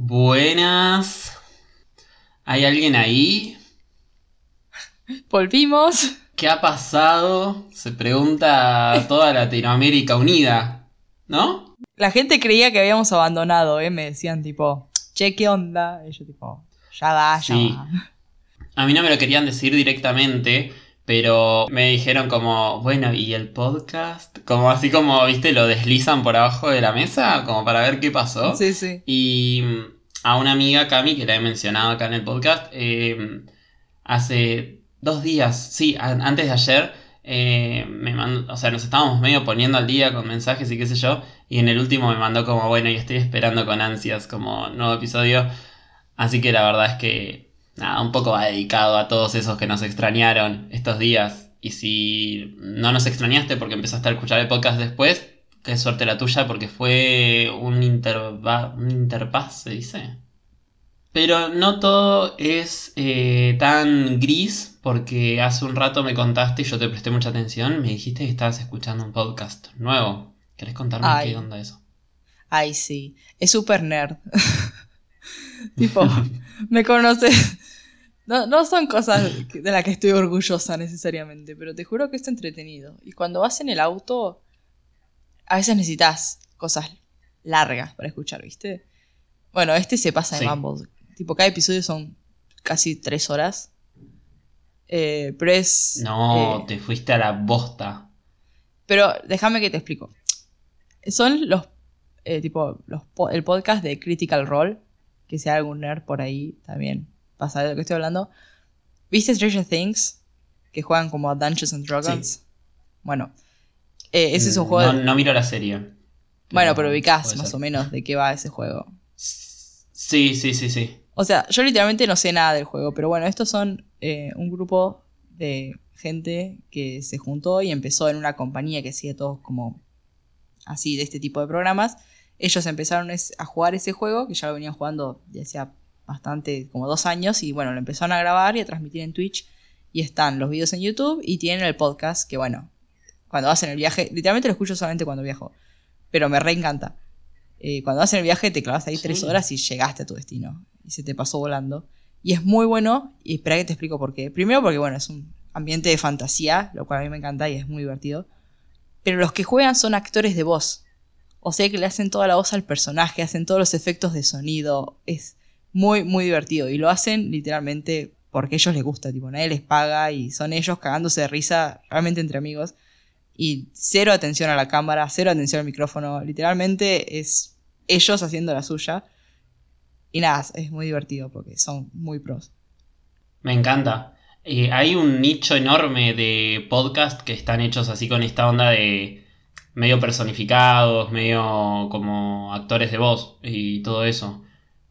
Buenas. ¿Hay alguien ahí? Volvimos. ¿Qué ha pasado? Se pregunta toda Latinoamérica unida, ¿no? La gente creía que habíamos abandonado, ¿eh? Me decían tipo, che, ¿qué onda? Y yo tipo, ya va, ya Sí. va. A mí no me lo querían decir directamente, pero me dijeron como, bueno, ¿y el podcast? Como así como, viste, lo deslizan por abajo de la mesa, como para ver qué pasó. Sí, sí. Y mm, a una amiga, Cami, que la he mencionado acá en el podcast, eh, hace dos días, sí, antes de ayer, eh, me mandó, o sea, nos estábamos medio poniendo al día con mensajes y qué sé yo, y en el último me mandó como, bueno, y estoy esperando con ansias como nuevo episodio, así que la verdad es que, nada, un poco va dedicado a todos esos que nos extrañaron estos días, y si no nos extrañaste porque empezaste a escuchar el podcast después, qué suerte la tuya porque fue un, interva un interpaz, se dice. Pero no todo es eh, tan gris, porque hace un rato me contaste y yo te presté mucha atención, me dijiste que estabas escuchando un podcast nuevo. ¿Querés contarme Ay. qué onda eso? Ay, sí. Es súper nerd. tipo, me conoces. No, no son cosas de las que estoy orgullosa necesariamente, pero te juro que es entretenido. Y cuando vas en el auto, a veces necesitas cosas largas para escuchar, ¿viste? Bueno, este se pasa de Sí. mambo. Tipo, cada episodio son casi tres horas. Eh, pero es. No, eh, te fuiste a la bosta. Pero déjame que te explico. Son los, eh, tipo, los el podcast de Critical Role, que sea algún nerd por ahí también pasa de lo que estoy hablando. ¿Viste Stranger Things? Que juegan como a Dungeons and Dragons. Bueno, eh, ese es un juego... No, de- no miro la serie. bueno, pero ubicás más ser. o menos de qué va ese juego. Sí, sí, sí, sí. O sea, yo literalmente no sé nada del juego, pero bueno, estos son eh, un grupo de gente que se juntó y empezó en una compañía que sigue todos como así de este tipo de programas. Ellos empezaron a jugar ese juego, que ya lo venían jugando ya hacía bastante, como dos años, y bueno, lo empezaron a grabar y a transmitir en Twitch. Y están los videos en YouTube y tienen el podcast, que bueno, cuando hacen el viaje, literalmente lo escucho solamente cuando viajo, pero me reencanta. Eh, cuando vas en el viaje te clavas ahí Sí. tres horas y llegaste a tu destino. Y se te pasó volando. Y es muy bueno. Y espera que te explico por qué. Primero porque, bueno, es un ambiente de fantasía, lo cual a mí me encanta y es muy divertido. Pero los que juegan son actores de voz. O sea que le hacen toda la voz al personaje, hacen todos los efectos de sonido. Es muy, muy divertido. Y lo hacen literalmente porque a ellos les gusta. Tipo, nadie les paga y son ellos cagándose de risa realmente entre amigos. Y cero atención a la cámara, cero atención al micrófono. Literalmente es ellos haciendo la suya. Y nada, es muy divertido porque son muy pros. Me encanta. Eh, hay un nicho enorme de podcast que están hechos así con esta onda de medio personificados, medio como actores de voz y todo eso.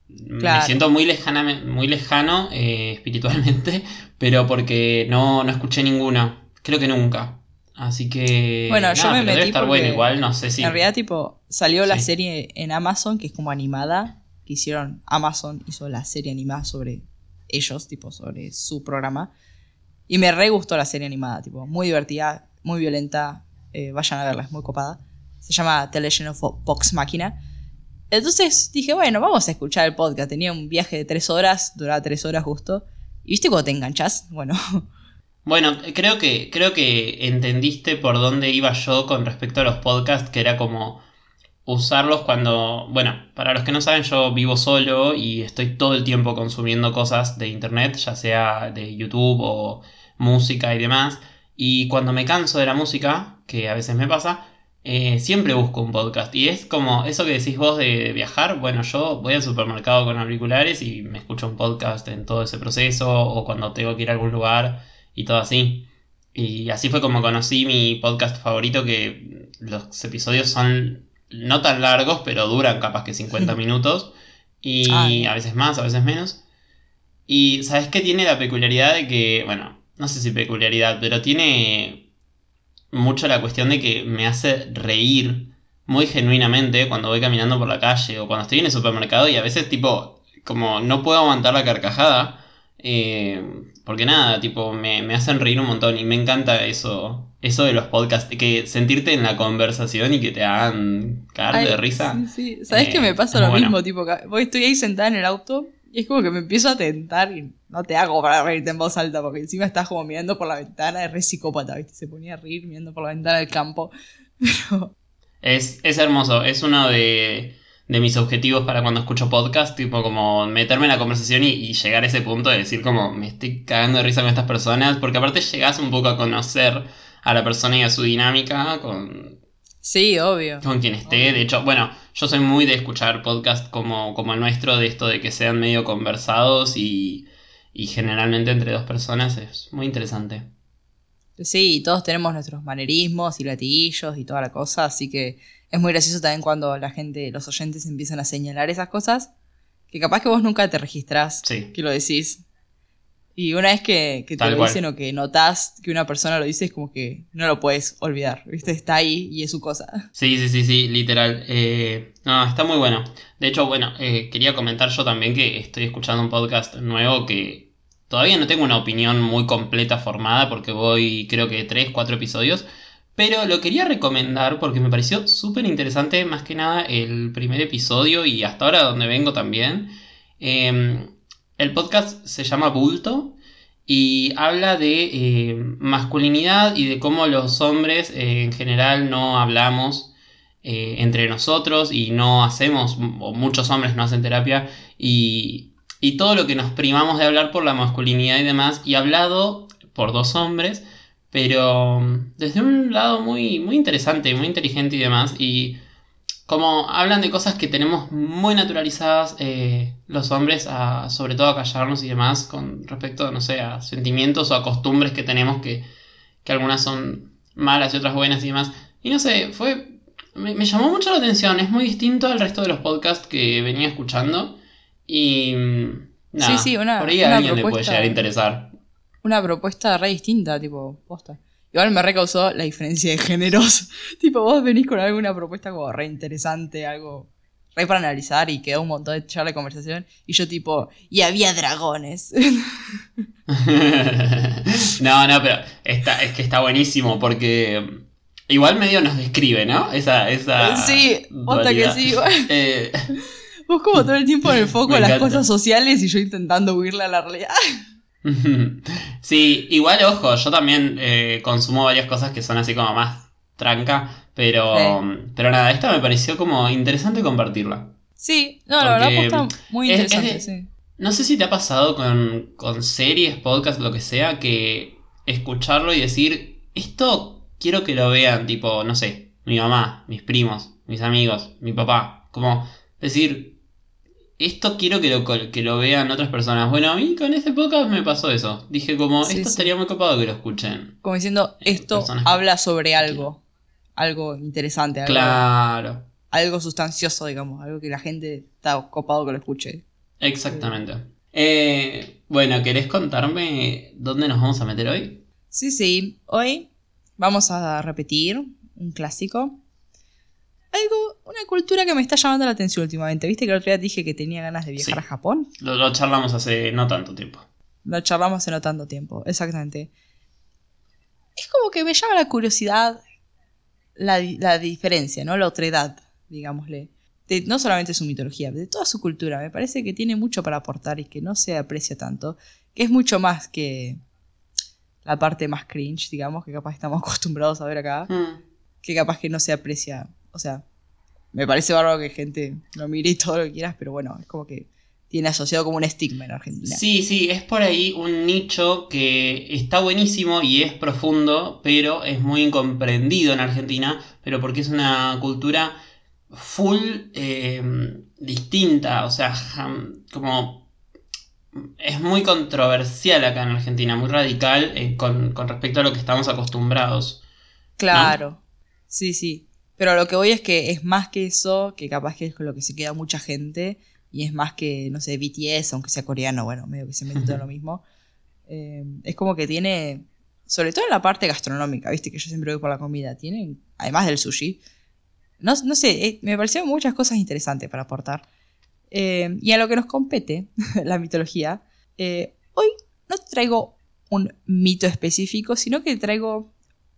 Me siento muy, lejana, muy lejano eh, espiritualmente, pero porque no, no escuché ninguno. Creo que nunca. Así que. Bueno, yo me metí estar bueno, igual no sé si. En realidad, tipo, salió la serie en Amazon, que es como animada, que hicieron Amazon, hizo la serie animada sobre ellos, tipo, sobre su programa. Y me re gustó la serie animada, tipo, muy divertida, muy violenta. eh, vayan a verla, es muy copada. Se llama The Legend of Vox Machina. Entonces dije, bueno, vamos a escuchar el podcast. Tenía un viaje de tres horas, duraba tres horas justo. ¿Y viste cuando te enganchás? Bueno, Bueno, creo que, creo que entendiste por dónde iba yo con respecto a los podcasts, que era como usarlos cuando, bueno, para los que no saben, yo vivo solo y estoy todo el tiempo consumiendo cosas de internet, ya sea de YouTube o música y demás. Y cuando me canso de la música, que a veces me pasa, eh, siempre busco un podcast. Y es como eso que decís vos de viajar. Bueno, yo voy al supermercado con auriculares y me escucho un podcast en todo ese proceso o cuando tengo que ir a algún lugar y todo así. Y así fue como conocí mi podcast favorito, que los episodios son no tan largos, pero duran capaz que 50 minutos. Y a veces más, a veces menos. Y ¿sabes qué tiene la peculiaridad de que, bueno, no sé si peculiaridad, pero tiene mucho la cuestión de que me hace reír muy genuinamente cuando voy caminando por la calle o cuando estoy en el supermercado y a veces tipo, como no puedo aguantar la carcajada. eh, porque nada, tipo, me, me hacen reír un montón y me encanta eso, eso de los podcasts, que sentirte en la conversación y que te hagan cagar de risa. Sí, sí. ¿Sabes Eh, que me pasa lo bueno. mismo? Tipo, voy, estoy ahí sentada en el auto y es como que me empiezo a tentar y no te hago para reírte en voz alta porque encima estás como mirando por la ventana, es re psicópata, ¿viste? Se ponía a reír mirando por la ventana del campo. Pero, Es, es hermoso, es uno de, de mis objetivos para cuando escucho podcast, tipo como meterme en la conversación y, y llegar a ese punto de decir como me estoy cagando de risa con estas personas, porque aparte llegas un poco a conocer a la persona y a su dinámica con, sí, obvio. con quien esté. De hecho, bueno, yo soy muy de escuchar podcast como, como el nuestro, de esto de que sean medio conversados y, y generalmente entre dos personas, es muy interesante. Sí, y todos tenemos nuestros manerismos y latiguillos y toda la cosa, así que es muy gracioso también cuando la gente, los oyentes empiezan a señalar esas cosas, que capaz que vos nunca te registrás Sí. que lo decís. Y una vez que, que te Tal lo cual. dicen o que notás que una persona lo dice, es como que no lo puedes olvidar, ¿viste? Está ahí y es su cosa. Sí, sí, sí, sí, literal. Eh, no, está muy bueno. De hecho, bueno, eh, quería comentar yo también que estoy escuchando un podcast nuevo que todavía no tengo una opinión muy completa formada porque voy creo que tres, cuatro episodios. Pero lo quería recomendar porque me pareció súper interesante más que nada el primer episodio y hasta ahora donde vengo también. Eh, el podcast se llama Bulto y habla de eh, masculinidad y de cómo los hombres eh, en general no hablamos eh, entre nosotros y no hacemos, o muchos hombres no hacen terapia y, y todo lo que nos primamos de hablar por la masculinidad y demás y hablado por dos hombres pero mm, desde un lado muy, muy interesante, muy inteligente y demás y como hablan de cosas que tenemos muy naturalizadas eh, los hombres, a, sobre todo a callarnos y demás, con respecto, no sé, a sentimientos o a costumbres que tenemos que, que algunas son malas y otras buenas y demás. Y no sé, fue. Me, me llamó mucho la atención, es muy distinto al resto de los podcasts que venía escuchando. Y. mm, Nada, Sí, sí, una- por ahí a alguien le puede propuesta- llegar a interesar. Una propuesta re distinta, tipo, posta. Igual me recausó la diferencia de géneros. tipo, vos venís con alguna propuesta como re interesante, algo re para analizar y quedó un montón de charla de conversación. Y yo tipo, y había dragones. no, no, pero está, es que está buenísimo porque igual medio nos describe, ¿no? Esa, esa sí, posta que sí. igual. Eh, Vos como todo el tiempo en el foco de las cosas sociales y yo intentando huirle a la realidad. sí, igual ojo, yo también eh, consumo varias cosas que son así como más tranca, pero, pero nada, esta me pareció como interesante compartirla. Sí, no, la verdad muy es- interesante, sí. No sé si te ha pasado con, con series, podcasts, lo que sea, que escucharlo y decir, esto quiero que lo vean, tipo, no sé, mi mamá, mis primos, mis amigos, mi papá. Como decir, esto quiero que lo, que lo vean otras personas. Bueno, a mí con este podcast me pasó eso. Dije como, Sí, esto sí. estaría muy copado que lo escuchen. Como diciendo, Eh, esto habla sobre algo. Algo interesante, algo, Claro, algo sustancioso, digamos. Algo que la gente está copado que lo escuche. exactamente. Eh, bueno, ¿querés contarme dónde nos vamos a meter hoy? Sí, sí. Hoy vamos a repetir un clásico. Algo, una cultura que me está llamando la atención últimamente. ¿Viste que el otro día dije que tenía ganas de viajar Sí. a Japón? Lo, lo charlamos hace no tanto tiempo. Lo charlamos hace no tanto tiempo, exactamente. Es como que me llama la curiosidad la, la diferencia, ¿no? La otredad, digámosle. De, no solamente su mitología, de toda su cultura. Me parece que tiene mucho para aportar y que no se aprecia tanto. Que es mucho más que la parte más cringe, digamos, que capaz estamos acostumbrados a ver acá. Mm. Que capaz que no se aprecia. O sea, me parece bárbaro que gente lo mire y todo lo que quieras, pero bueno, es como que tiene asociado como un estigma en Argentina. Sí, sí, es por ahí un nicho que está buenísimo y es profundo, pero es muy incomprendido en Argentina, pero porque es una cultura full eh, distinta, o sea, como es muy controversial acá en Argentina, muy radical eh, con, con respecto a lo que estamos acostumbrados. Claro, sí, sí. Pero lo que voy es que es más que eso, que capaz que es con lo que se queda mucha gente, y es más que, no sé, BTS, aunque sea coreano, bueno, medio que se mete todo lo mismo. Eh, es como que tiene, sobre todo en la parte gastronómica, viste que yo siempre voy por la comida, tiene, además del sushi, no, no sé, eh, me parecieron muchas cosas interesantes para aportar. Eh, y a lo que nos compete, la mitología, hoy no traigo un mito específico, sino que traigo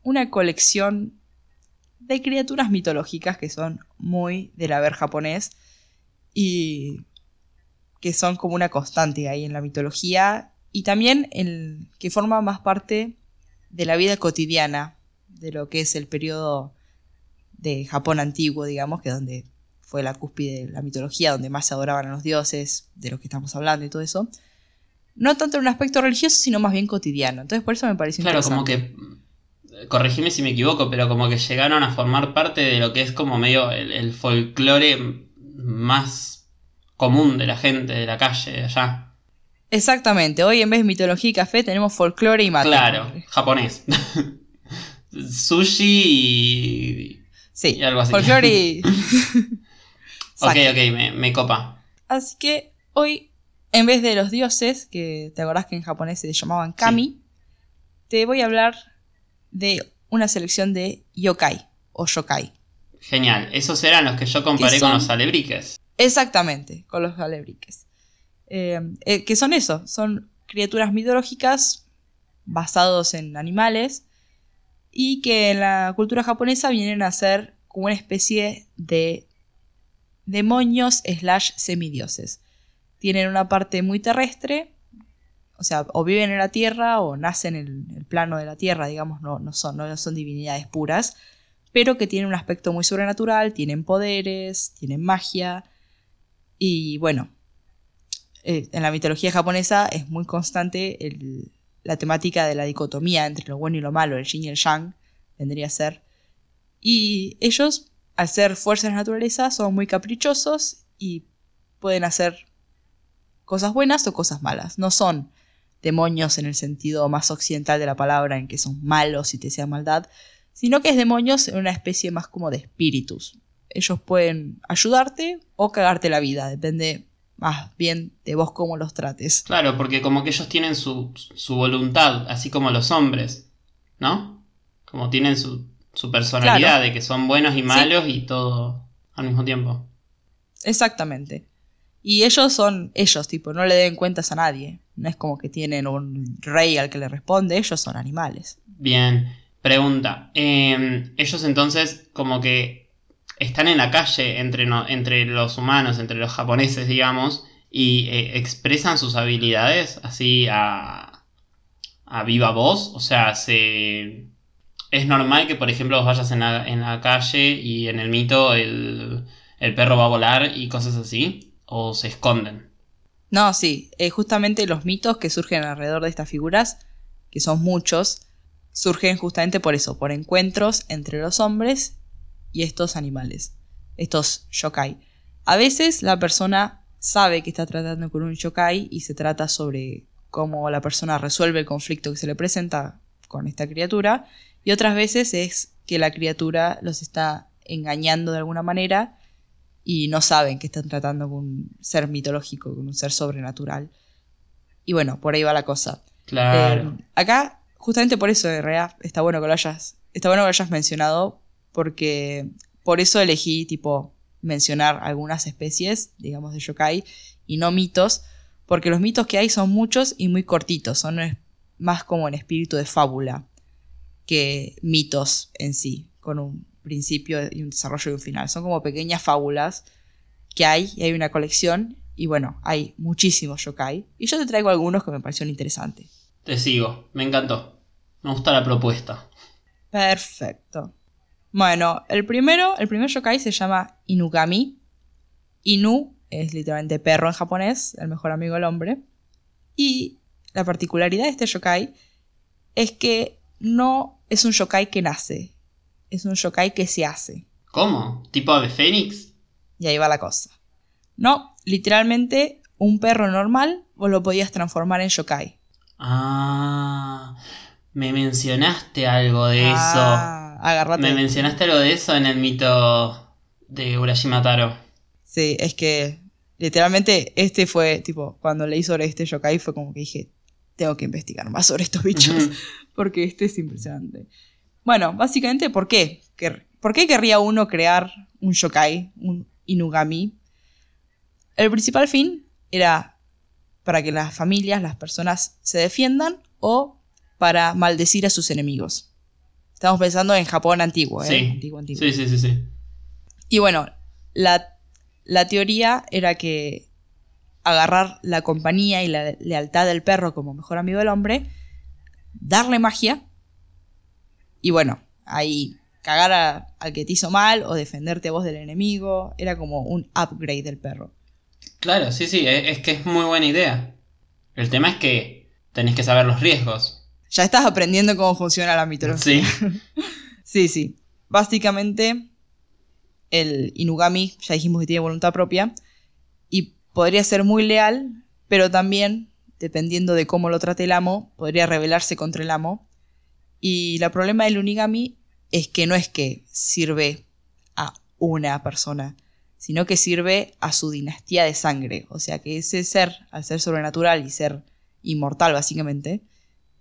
una colección de criaturas mitológicas que son muy del haber japonés y que son como una constante ahí en la mitología y también el, que forma más parte de la vida cotidiana de lo que es el periodo de Japón antiguo, digamos, que es donde fue la cúspide de la mitología, donde más se adoraban a los dioses, de los que estamos hablando y todo eso. No tanto en un aspecto religioso, sino más bien cotidiano. Entonces, por eso me parece Claro, como que. Corregime si me equivoco, pero como que llegaron a formar parte de lo que es como medio el, el folclore más común de la gente de la calle de allá. Exactamente. Hoy en vez de mitología y café tenemos folclore y mate. Claro, japonés. Sushi y. Sí, y algo así. folclore y. ok, ok, me, me copa. Así que hoy, en vez de los dioses, que te acordás que en japonés se llamaban kami, te voy a hablar de una selección de yokai o yokai. Genial, esos eran los que yo comparé son- con los alebriques. Exactamente, con los alebriques. Eh, eh, que son eso, son criaturas mitológicas basados en animales y que en la cultura japonesa vienen a ser como una especie de demonios slash semidioses. Tienen una parte muy terrestre, o sea, o viven en la tierra o nacen en el, plano de la tierra, digamos, no, no, son, no son divinidades puras, pero que tienen un aspecto muy sobrenatural, tienen poderes, tienen magia, y bueno, eh, en la mitología japonesa es muy constante el- la temática de la dicotomía entre lo bueno y lo malo, el yin y el yang, vendría a ser. Y ellos, al ser fuerzas de naturaleza, son muy caprichosos y pueden hacer cosas buenas o cosas malas. No son demonios en el sentido más occidental de la palabra, en que son malos y te desean maldad, sino que es demonios en una especie más como de espíritus. Ellos pueden ayudarte o cagarte la vida, depende más bien de vos cómo los trates. Claro, porque como que ellos tienen su, su voluntad, así como los hombres, ¿no? Como tienen su, su personalidad Claro. de que son buenos y malos y todo al mismo tiempo. Exactamente. Y ellos son ellos, tipo, no le den cuentas a nadie. No es como que tienen un rey al que le responde, ellos son animales. Bien, pregunta. eh, ellos entonces como que están en la calle entre, entre los humanos, entre los japoneses, digamos, y eh, expresan sus habilidades así a, a viva voz. O sea, se... Es normal que, por ejemplo, vayas en la, en la calle y en el mito el, el perro va a volar y cosas así. O se esconden. No, sí, eh, justamente los mitos que surgen alrededor de estas figuras, que son muchos, surgen justamente por eso, por encuentros entre los hombres y estos animales, estos yokai. A veces la persona sabe que está tratando con un yokai y se trata sobre cómo la persona resuelve el conflicto que se le presenta con esta criatura, y otras veces es que la criatura los está engañando de alguna manera y no saben que están tratando con un ser mitológico, con un ser sobrenatural. Y bueno, por ahí va la cosa. Claro. Eh, acá, justamente por eso, en realidad, está bueno que lo hayas, está bueno que lo hayas mencionado, porque por eso elegí, tipo, mencionar algunas especies, digamos, de yokai, y no mitos, porque los mitos que hay son muchos y muy cortitos, son más como en espíritu de fábula que mitos en sí, con un principio y un desarrollo y un final. Son como pequeñas fábulas que hay, y hay una colección, y bueno, hay muchísimos yokai, y yo te traigo algunos que me parecieron interesantes. Te sigo. Me encantó. Me gusta la propuesta. Perfecto. Bueno, el primero, el primer yokai se llama Inugami. Inu es literalmente perro en japonés, el mejor amigo del hombre. Y la particularidad de este yokai es que no es un yokai que nace, es un yokai que se hace. ¿Cómo? ¿Tipo ave fénix? Y ahí va la cosa. No, literalmente un perro normal vos lo podías transformar en yokai. Ah, me mencionaste algo de Ah, eso. agárrate. Me mencionaste algo de eso en el mito de Urashima Taro. Sí, es que literalmente este fue, tipo, cuando leí sobre este yokai fue como que dije, tengo que investigar más sobre estos bichos, porque este es impresionante. Bueno, básicamente, ¿por qué? ¿Qué- ¿Por qué querría uno crear un yokai, un inugami? El principal fin era para que las familias, las personas se defiendan o para maldecir a sus enemigos. Estamos pensando en Japón antiguo, ¿eh? Sí. Antiguo, antiguo. Sí, sí, sí, sí. Y bueno, la, la teoría era que agarrar la compañía y la lealtad del perro como mejor amigo del hombre, darle magia y bueno, ahí cagar a- al que te hizo mal o defenderte vos del enemigo, era como un upgrade del perro. Claro, sí, sí, es, que es muy buena idea. El tema es que tenés que saber los riesgos. Ya estás aprendiendo cómo funciona la mitología. Sí. Sí, sí. Básicamente, el Inugami, ya dijimos que tiene voluntad propia, y podría ser muy leal, pero también, dependiendo de cómo lo trate el amo, podría rebelarse contra el amo. Y el problema del Unigami es que no es que sirve a una persona, sino que sirve a su dinastía de sangre. O sea que ese ser, al ser sobrenatural y ser inmortal básicamente,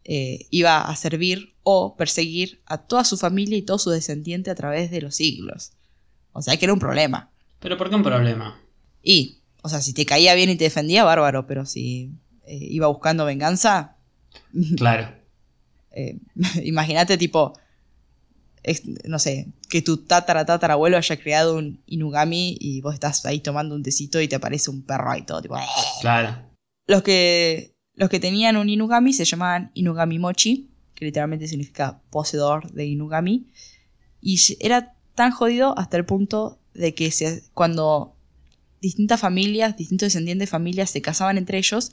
eh, iba a servir o perseguir a toda su familia y todo su descendiente a través de los siglos. O sea que era un problema. Pero ¿por qué un problema? Y, o sea, si te caía bien y te defendía, bárbaro, pero si eh, iba buscando venganza, Claro. Eh, imagínate tipo, es- no sé, que tu tatara tatarabuelo haya creado un Inugami y vos estás ahí tomando un tecito y te aparece un perro y todo, tipo, "Eh". Claro. Los que, los que tenían un Inugami se llamaban Inugami Mochi, que literalmente significa poseedor de Inugami. Y era tan jodido hasta el punto de que se- cuando distintas familias, distintos descendientes de familias se casaban entre ellos,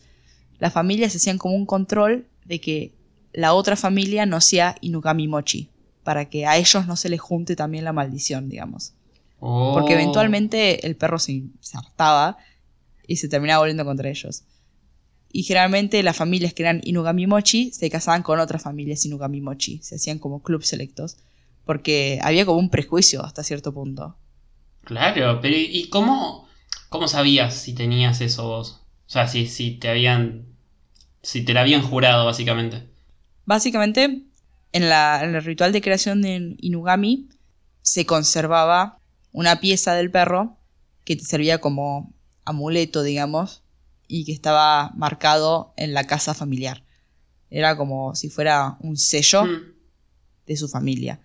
las familias hacían como un control de que la otra familia no sea Inugami Mochi, para que a ellos no se les junte también la maldición, digamos. Porque Oh. eventualmente el perro se, se hartaba y se terminaba volviendo contra ellos. Y generalmente las familias que eran Inugami Mochi se casaban con otras familias Inugami Mochi. Se hacían como clubes selectos. Porque había como un prejuicio hasta cierto punto. Claro, pero ¿y y cómo, cómo sabías si tenías eso vos? O sea, si, si te habían. Si te la habían jurado, básicamente. Básicamente, en, la- en el ritual de creación de Inugami se conservaba una pieza del perro que te servía como amuleto, digamos, y que estaba marcado en la casa familiar. Era como si fuera un sello Mm. de su familia.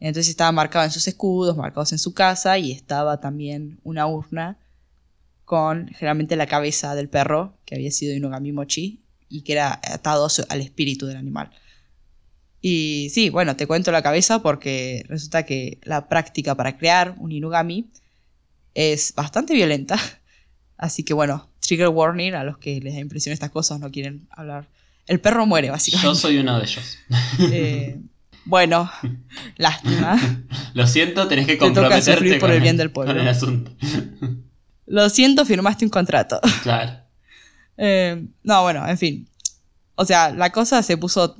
Entonces estaba marcado en sus escudos, marcados en su casa, y estaba también una urna con generalmente la cabeza del perro, que había sido Inugami Mochi, y que era atado al espíritu del animal. Y sí, bueno, te cuento la cabeza porque resulta que la práctica para crear un Inugami es bastante violenta. Así que bueno, trigger warning a los que les da impresión estas cosas, no quieren hablar. El perro muere, básicamente. Yo soy uno de ellos. Eh, bueno, lástima. Lo siento, tenés que Te toca comprometerte por con el bien del pueblo. con el asunto. Lo siento, firmaste un contrato. Claro. Eh, no, bueno, en fin. O sea, la cosa se puso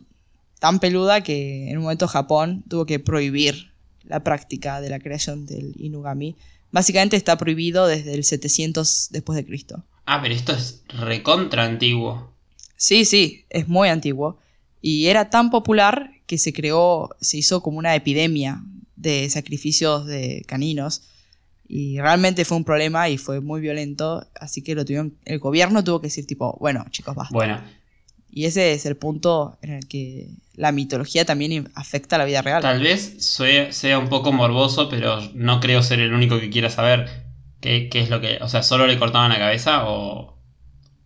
tan peluda que en un momento Japón tuvo que prohibir la práctica de la creación del Inugami. Básicamente está prohibido desde el 700 después de Cristo. Ah, pero esto es recontra antiguo. Sí, sí, es muy antiguo. Y era tan popular que se creó, se hizo como una epidemia de sacrificios de caninos. Y realmente fue un problema y fue muy violento. Así que lo tuvieron, el gobierno tuvo que decir tipo, bueno, chicos, basta. Bueno, Y ese es el punto en el que la mitología también afecta a la vida real. tal vez sea, sea un poco morboso, pero no creo ser el único que quiera saber qué, qué es lo que... O sea, ¿solo le cortaban la cabeza o,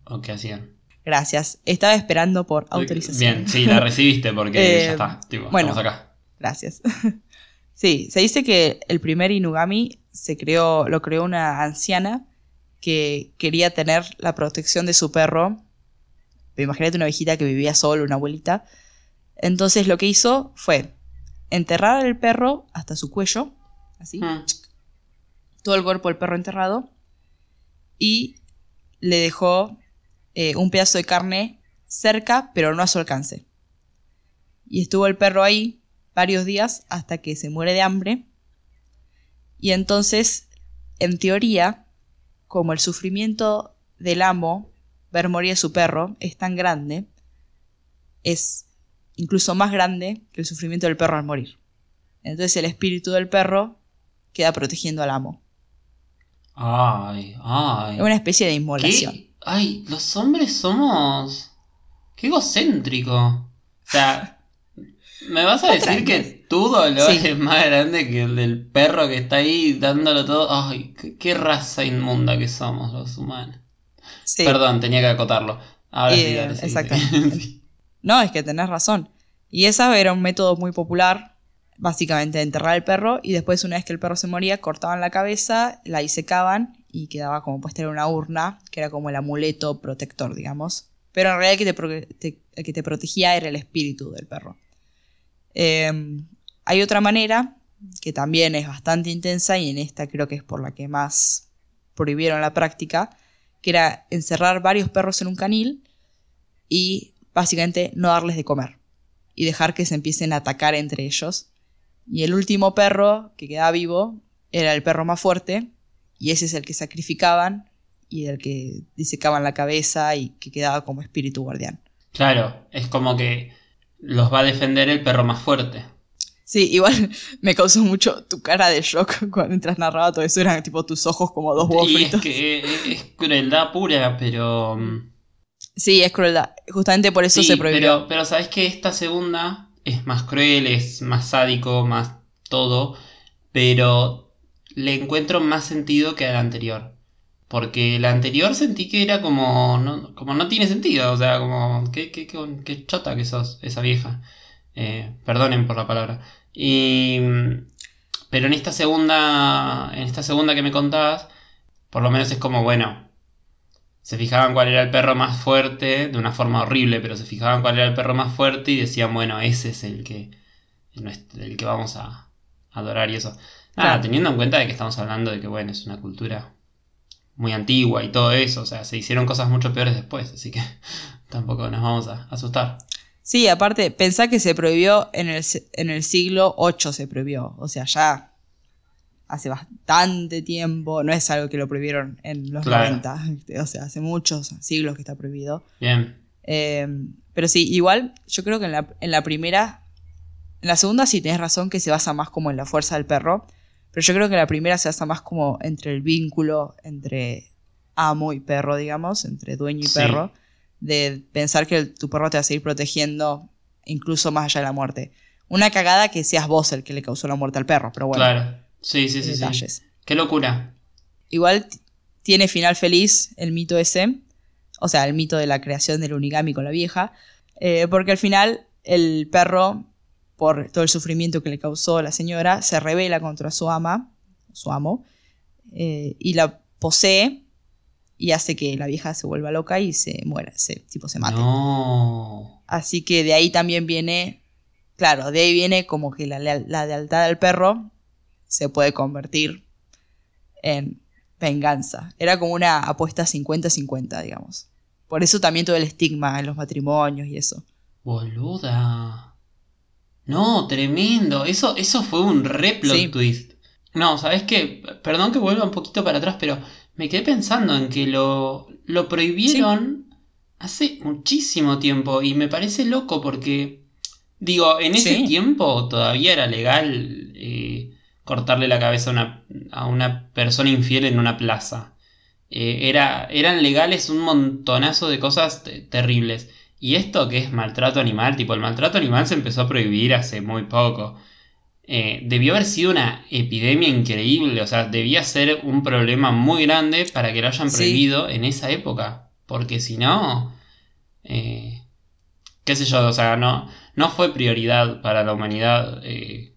o qué hacían? Gracias. Estaba esperando por autorización. Bien, sí, la recibiste porque Eh, ya está. Tipo, bueno. estamos acá. Gracias. sí, se dice que el primer Inugami se creó, lo creó una anciana que quería tener la protección de su perro. Imagínate una viejita que vivía sola, una abuelita. Entonces lo que hizo fue enterrar al perro hasta su cuello, así, Mm. todo el cuerpo del perro enterrado, y le dejó eh, un pedazo de carne cerca, pero no a su alcance. Y estuvo el perro ahí varios días hasta que se muere de hambre. Y entonces, en teoría, como el sufrimiento del amo ver morir a su perro es tan grande, es incluso más grande que el sufrimiento del perro al morir. Entonces el espíritu del perro queda protegiendo al amo. Ay, ay. Es una especie de inmolación. ¿Qué? Ay, los hombres somos. Qué egocéntrico. O sea, ¿Me vas a decir que tu dolor es más grande que el del perro que está ahí dándolo todo? Ay, qué, raza inmunda que somos los humanos. Perdón, tenía que acotarlo. Ahora sí, Exactamente. no, es que tenés razón. Y esa era un método muy popular, básicamente enterrar al perro y después una vez que el perro se moría cortaban la cabeza, la disecaban y quedaba como puesta en una urna, que era como el amuleto protector, digamos. Pero en realidad el que te, que te protegía era el espíritu del perro. Em, hay otra manera que también es bastante intensa y en esta creo que es por la que más prohibieron la práctica, que era encerrar varios perros en un canil y básicamente no darles de comer y dejar que se empiecen a atacar entre ellos. Y el último perro que quedaba vivo era el perro más fuerte y ese es el que sacrificaban y el que disecaban la cabeza y que quedaba como espíritu guardián. Claro, es como que los va a defender el perro más fuerte. Sí, igual me causó mucho tu cara de shock cuando mientras narraba todo eso. Eran tipo tus ojos como dos huevos y Es que es crueldad pura, pero. Mm, sí, es crueldad. Justamente por eso se prohibió. Pero, pero sabes que esta segunda es más cruel, es más sádico, más todo. Pero le encuentro más sentido que a la anterior. Porque la anterior sentí que era como. No, como no tiene sentido. O sea, como. Qué, qué, qué, chota que sos, esa vieja. Eh, perdonen por la palabra. Y. Pero en esta segunda. En esta segunda que me contabas. Por lo menos es como, bueno. Se fijaban cuál era el perro más fuerte. De una forma horrible, pero se fijaban cuál era el perro más fuerte. Y decían, bueno, ese es el que. El que vamos a adorar y eso. Nada, teniendo en cuenta de que estamos hablando de que, bueno, es una cultura muy antigua y todo eso. O sea, se hicieron cosas mucho peores después, así que tampoco nos vamos a asustar. Sí, aparte, pensá que se prohibió en el, en el siglo VIII, se prohibió. O sea, ya hace bastante tiempo, no es algo que lo prohibieron en los 90, o sea, hace muchos siglos que está prohibido. Bien. Eh, pero sí, igual yo creo que en la, en la primera, en la segunda sí tenés razón que se basa más como en la fuerza del perro, pero yo creo que la primera se basa más como entre el vínculo entre amo y perro, digamos, entre dueño y perro, de pensar que tu perro te va a seguir protegiendo incluso más allá de la muerte. Una cagada que seas vos el que le causó la muerte al perro, pero bueno. Claro, sí, sí, sí, sí. Qué locura. Igual tiene final feliz el mito ese, o sea, el mito de la creación del unigami con la vieja, eh, porque al final el perro por todo el sufrimiento que le causó la señora, se revela contra su ama, su amo, eh, y la posee y hace que la vieja se vuelva loca y se muera, se, tipo se mate. Así que de ahí también viene, claro, de ahí viene como que la, la lealtad del perro se puede convertir en venganza. Era como una apuesta 50-50, digamos. Por eso también todo el estigma en los matrimonios y eso. Boluda. No, tremendo. Eso, eso fue un re twist. No, ¿sabes qué? Perdón que vuelva un poquito para atrás, pero me quedé pensando en que lo, lo prohibieron hace muchísimo tiempo y me parece loco porque, digo, en ese tiempo todavía era legal eh, cortarle la cabeza a una, a una, persona infiel en una plaza. Eh, era, eran legales un montonazo de cosas terribles. Y esto que es maltrato animal, tipo el maltrato animal se empezó a prohibir hace muy poco. Eh, debió haber sido una epidemia increíble, o sea, debía ser un problema muy grande para que lo hayan prohibido en esa época. Porque si no, eh, qué sé yo, o sea, no, no fue prioridad para la humanidad eh,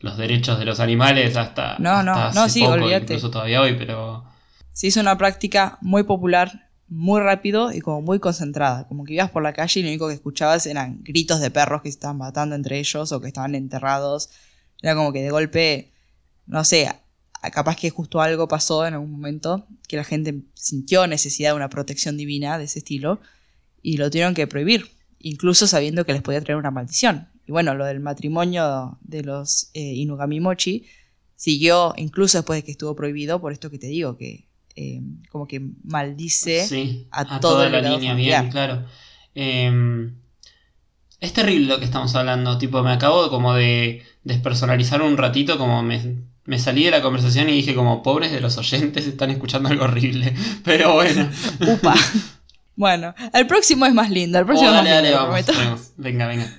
los derechos de los animales hasta, no, no, no, sí, incluso todavía hoy, pero... Se hizo una práctica muy popular muy rápido y como muy concentrada. Como que ibas por la calle y lo único que escuchabas eran gritos de perros que se estaban matando entre ellos o que estaban enterrados. Era como que de golpe, no sé, capaz que justo algo pasó en algún momento que la gente sintió necesidad de una protección divina de ese estilo y lo tuvieron que prohibir, incluso sabiendo que les podía traer una maldición. Y bueno, lo del matrimonio de los eh, Inugami Mochi siguió incluso después de que estuvo prohibido, por esto que te digo, que eh, como que maldice a, toda la línea, bien, claro. Em, es terrible lo que estamos hablando, tipo, me acabo como de despersonalizar un ratito, como me, salí de la conversación y dije como, pobres de los oyentes, están escuchando algo horrible, pero bueno. Upa. bueno, el próximo es más lindo, el próximo oh, es más lindo, vamos, Venga, venga.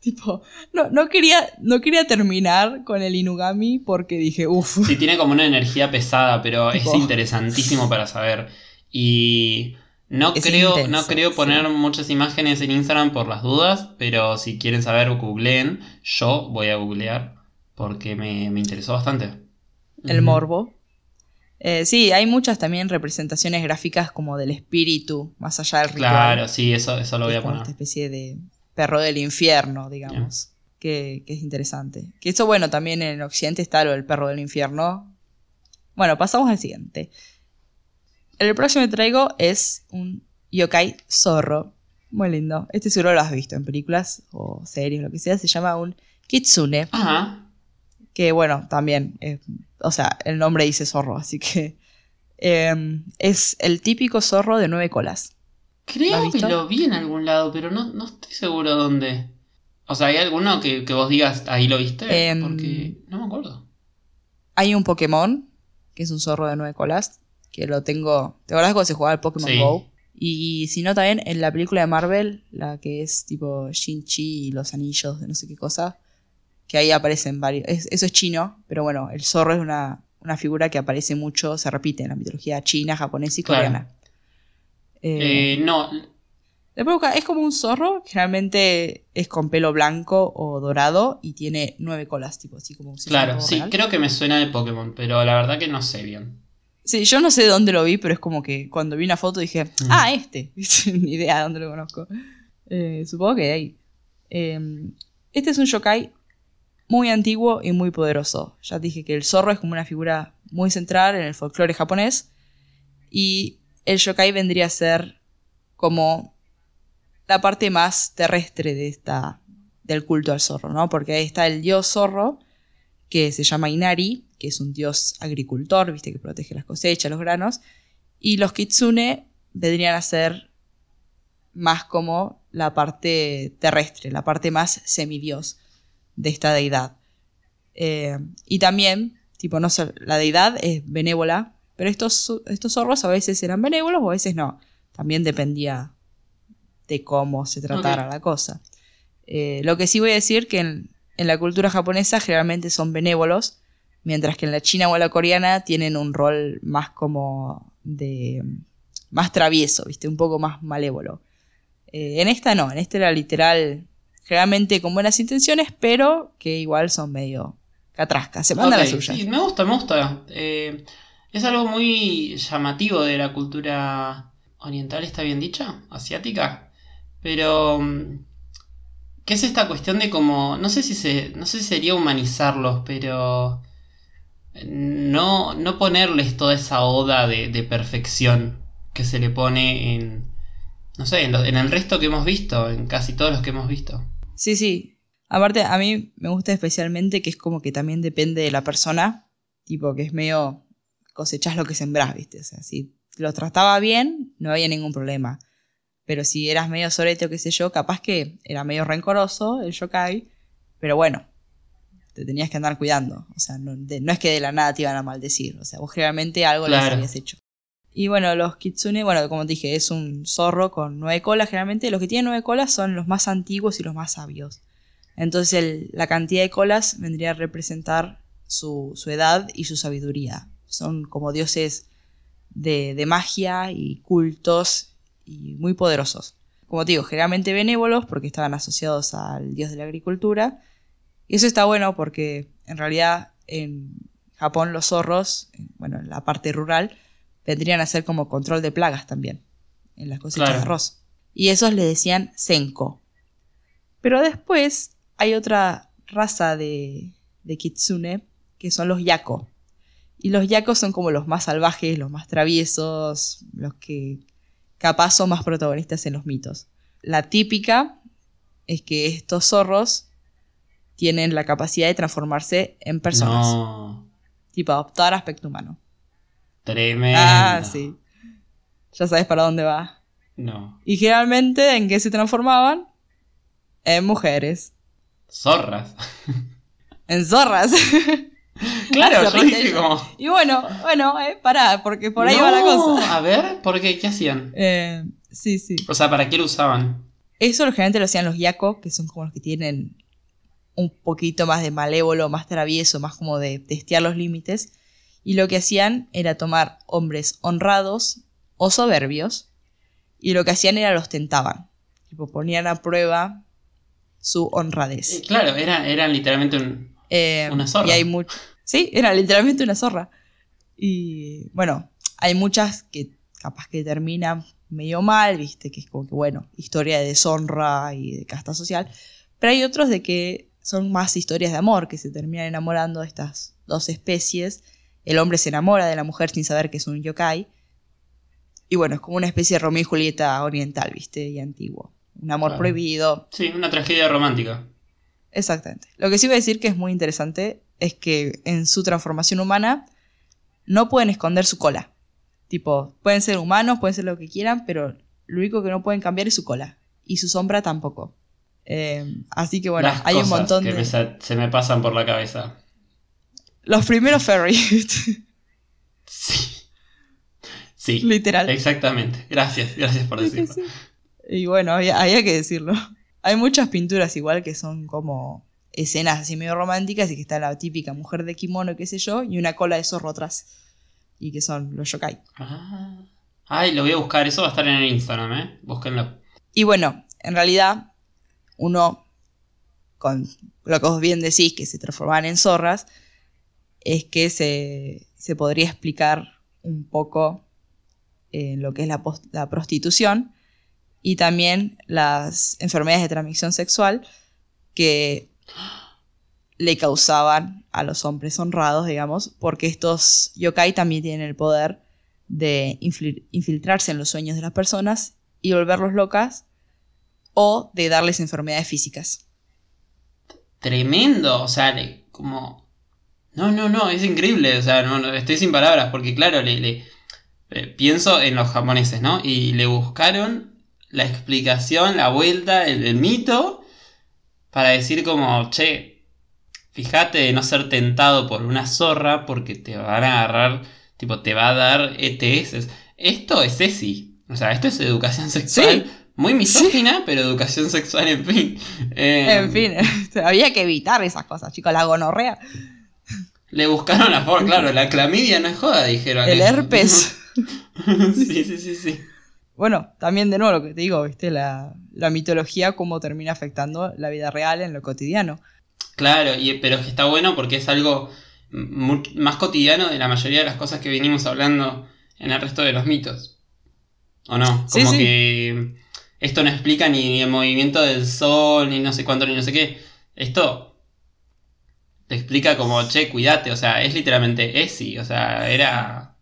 Tipo, no, no, quería, no quería terminar con el Inugami porque dije, uff. Sí, tiene como una energía pesada, pero es interesantísimo para saber. Y no Es creo, intenso, no creo sí. poner muchas imágenes en Instagram por las dudas, pero si quieren saber, googleen. Yo voy a googlear porque me, me interesó bastante. el morbo. Eh, sí, hay muchas también representaciones gráficas como del espíritu, más allá del ritual. Claro, sí, eso, eso lo voy a poner. esta especie de perro del infierno, digamos. Que, que es interesante. Que eso, bueno, también en Occidente está lo del perro del infierno. Bueno, pasamos al siguiente. El próximo que traigo es un yokai zorro. Muy lindo. Este seguro lo has visto en películas o series, lo que sea. Se llama un kitsune. Ajá. Que bueno, también, eh, o sea, el nombre dice zorro, así que eh, es el típico zorro de nueve colas. ¿Lo Creo que lo vi en algún lado, pero no, no estoy seguro dónde. O sea, ¿hay alguno que, que vos digas ahí lo viste? Em, Porque no me acuerdo. Hay un Pokémon, que es un zorro de nueve colas, que lo tengo. ¿Te acuerdas cuando se jugaba el Pokémon Sí. Go? Y si no, también en la película de Marvel, la que es tipo Shin-Chi y los anillos de no sé qué cosa, que ahí aparecen varios. es- eso es chino, pero bueno, el zorro es una, una figura que aparece mucho, se repite en la mitología china, japonesa y Claro. Eh, Eh, no, Después busca- es como un zorro, generalmente es con pelo blanco o dorado y tiene nueve colas, tipo así como fuera claro, sí, real. creo que me suena de Pokémon, pero la verdad que no sé bien. Sí, yo no sé de dónde lo vi, pero es como que cuando vi una foto dije, Mm. ah, este. Ni idea de dónde lo conozco. Eh, supongo que de ahí. Eh, este es un yokai muy antiguo y muy poderoso. Ya dije que el zorro es como una figura muy central en el folclore japonés. Y el yokai vendría a ser como la parte más terrestre de esta, del culto al zorro, ¿no? Porque ahí está el dios zorro, que se llama Inari, que es un dios agricultor, viste, que protege las cosechas, los granos. Y los kitsune vendrían a ser más como la parte terrestre, la parte más semidios de esta deidad. Eh, y también, tipo, no la deidad es benévola, pero estos, estos zorros a veces eran benévolos o a veces no. También dependía de cómo se tratara la cosa. Eh, lo que sí voy a decir que en, en la cultura japonesa generalmente son benévolos, mientras que en la china o la coreana tienen un rol más como de más travieso, ¿viste? Un poco más malévolo. Eh, en esta no, en esta era literal, generalmente con buenas intenciones, pero que igual son medio catrascas, se mandan Ok, la suya. sí, me gusta, me gusta. Eh, es algo muy llamativo de la cultura oriental, ¿está bien dicha? Asiática. Pero... mm, ¿Qué es esta cuestión de como... No sé si no sé sería humanizarlos, pero... No, no ponerles toda esa oda de, de perfección que se le pone en... No sé, en, en el resto que hemos visto, en casi todos los que hemos visto. Sí, sí. Aparte, a mí me gusta especialmente que es como que también depende de la persona. Tipo, que es medio cosechás lo que sembrás, ¿viste? O sea, si lo trataba bien, no había ningún problema. Pero si eras medio sorete o qué sé yo, capaz que era medio rencoroso el yokai. Pero bueno, te tenías que andar cuidando. O sea, no, de- no es que de la nada te iban a maldecir. O sea, vos generalmente algo les Claro. habías hecho. Y bueno, los kitsune, bueno, como te dije, es un zorro con nueve colas. Generalmente los que tienen nueve colas son los más antiguos y los más sabios. Entonces el- la cantidad de colas vendría a representar su, su edad y su sabiduría. Son como dioses de, de magia y cultos y muy poderosos. Como te digo, generalmente benévolos porque estaban asociados al dios de la agricultura. Y eso está bueno porque en realidad en Japón los zorros, en- bueno, en la parte rural, vendrían a ser como control de plagas también en las cosechas Claro. de arroz. Y esos le decían senko. Pero después hay otra raza de, de kitsune que son los yako. Y los yakos son como los más salvajes, los más traviesos, los que capaz son más protagonistas en los mitos. La típica es que estos zorros tienen la capacidad de transformarse en personas, No. tipo adoptar aspecto humano. Tremendo. Ah, sí. Ya sabes para dónde va. No. Y generalmente, ¿en qué se transformaban? En mujeres. Zorras. En zorras. Claro, yo dije como. y bueno, bueno, eh, pará, porque por ahí No, va la cosa. A ver, ¿por qué? ¿Qué hacían? Eh, sí, sí. O sea, ¿para qué lo usaban? Eso generalmente lo hacían los Yako, que son como los que tienen un poquito más de malévolo, más travieso, más como de testear los límites. Y lo que hacían era tomar hombres honrados o soberbios, y lo que hacían era los tentaban. Tipo, ponían a prueba su honradez. Eh, claro, era, eran literalmente un- Eh, Una zorra. Y hay mu- sí, era literalmente una zorra. Y bueno, hay muchas que capaz que terminan medio mal, viste, que es como que, bueno, historia de deshonra y de casta social. Pero hay otros de que son más historias de amor, que se terminan enamorando de estas dos especies. El hombre se enamora de la mujer sin saber que es un yokai. Y bueno, es como una especie de Romeo y Julieta oriental, viste, y antiguo. Un amor Claro. prohibido, Sí, una tragedia romántica. Exactamente. Lo que sí voy a decir que es muy interesante es que en su transformación humana no pueden esconder su cola. Tipo, pueden ser humanos, pueden ser lo que quieran, pero lo único que no pueden cambiar es su cola. Y su sombra tampoco. Eh, así que bueno, Las hay un montón que de... me se me pasan por la cabeza. Los primeros furry, Sí. Sí. literal. Exactamente. Gracias, gracias por decirlo. sí. Y bueno, había, había que decirlo. Hay muchas pinturas igual que son como escenas así medio románticas y que está la típica mujer de kimono, qué sé yo, y una cola de zorro atrás. Y que son los yokai. Ah. Ay, lo voy a buscar. Eso va a estar en el Instagram, ¿eh? Búsquenlo. Y bueno, en realidad, uno, con lo que vos bien decís, que se transformaban en zorras, es que se, se podría explicar un poco eh, lo que es la, la prostitución y también las enfermedades de transmisión sexual que le causaban a los hombres honrados, digamos, porque estos yokai también tienen el poder de infil- infiltrarse en los sueños de las personas y volverlos locas o de darles enfermedades físicas. Tremendo. O sea, como. No, no, no. Es increíble. O sea, no, no, estoy sin palabras. Porque, claro, le, le- eh, pienso en los japoneses, ¿no? Y le buscaron la explicación, la vuelta, el, el mito. Para decir, como, che, fíjate de no ser tentado por una zorra. Porque te van a agarrar. Tipo, te va a dar ETS. Esto es ESI. O sea, esto es educación sexual. Sí. Muy misógina, pero educación sexual, en fin. Eh, En fin, había que evitar esas cosas, chicos. La gonorrea, Le buscaron la forma, claro, la clamidia no es joda, dijeron. el herpes. sí, sí, sí, sí. Bueno, también de nuevo lo que te digo, ¿viste? La, la mitología, cómo termina afectando la vida real en lo cotidiano. Claro, y, pero es que está bueno porque es algo más cotidiano de la mayoría de las cosas que venimos hablando en el resto de los mitos. ¿O no? Como sí. que esto no explica ni el movimiento del sol, ni no sé cuánto, ni no sé qué. Esto te explica como, che, cuídate, o sea, es literalmente Esi, o sea, era...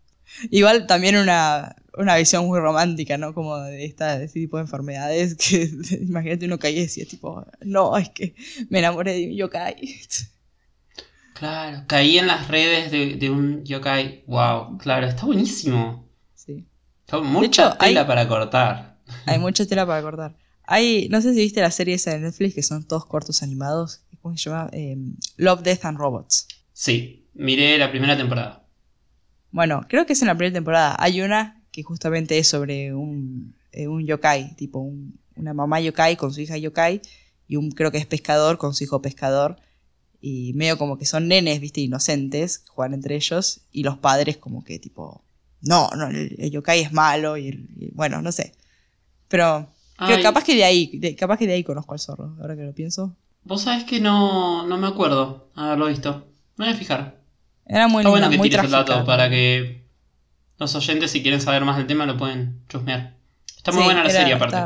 Igual también una, una visión muy romántica, ¿no? Como de, esta, de este tipo de enfermedades que imagínate uno cae y decía tipo, no, es que me enamoré de un yokai. Claro, caí en las redes de, de un yokai. Wow, claro, está buenísimo. Sí. Está mucha hecho, hay- tela para cortar. Hay mucha tela para cortar. Hay, no sé si viste la serie esa de Netflix, que son todos cortos animados. ¿Cómo se llama? Eh, Love, Death and Robots. Sí, miré la primera temporada. Bueno, creo que es en la primera temporada. Hay una que justamente es sobre un, eh, un yokai, tipo un- una mamá yokai con su hija yokai y un creo que es pescador con su hijo pescador. Y medio como que son nenes, viste, inocentes, juegan entre ellos. Y los padres como que tipo, no, no, el, el yokai es malo y, el- y bueno, no sé. Pero creo- capaz que de ahí, de- capaz que de ahí conozco al zorro, ahora que lo pienso. Vos sabés que no, no me acuerdo haberlo visto. Me voy a fijar. Era muy Está linda, bueno que muy tires el dato para que los oyentes, si quieren saber más del tema, lo pueden chusmear. Está muy Sí, buena la era- serie, aparte.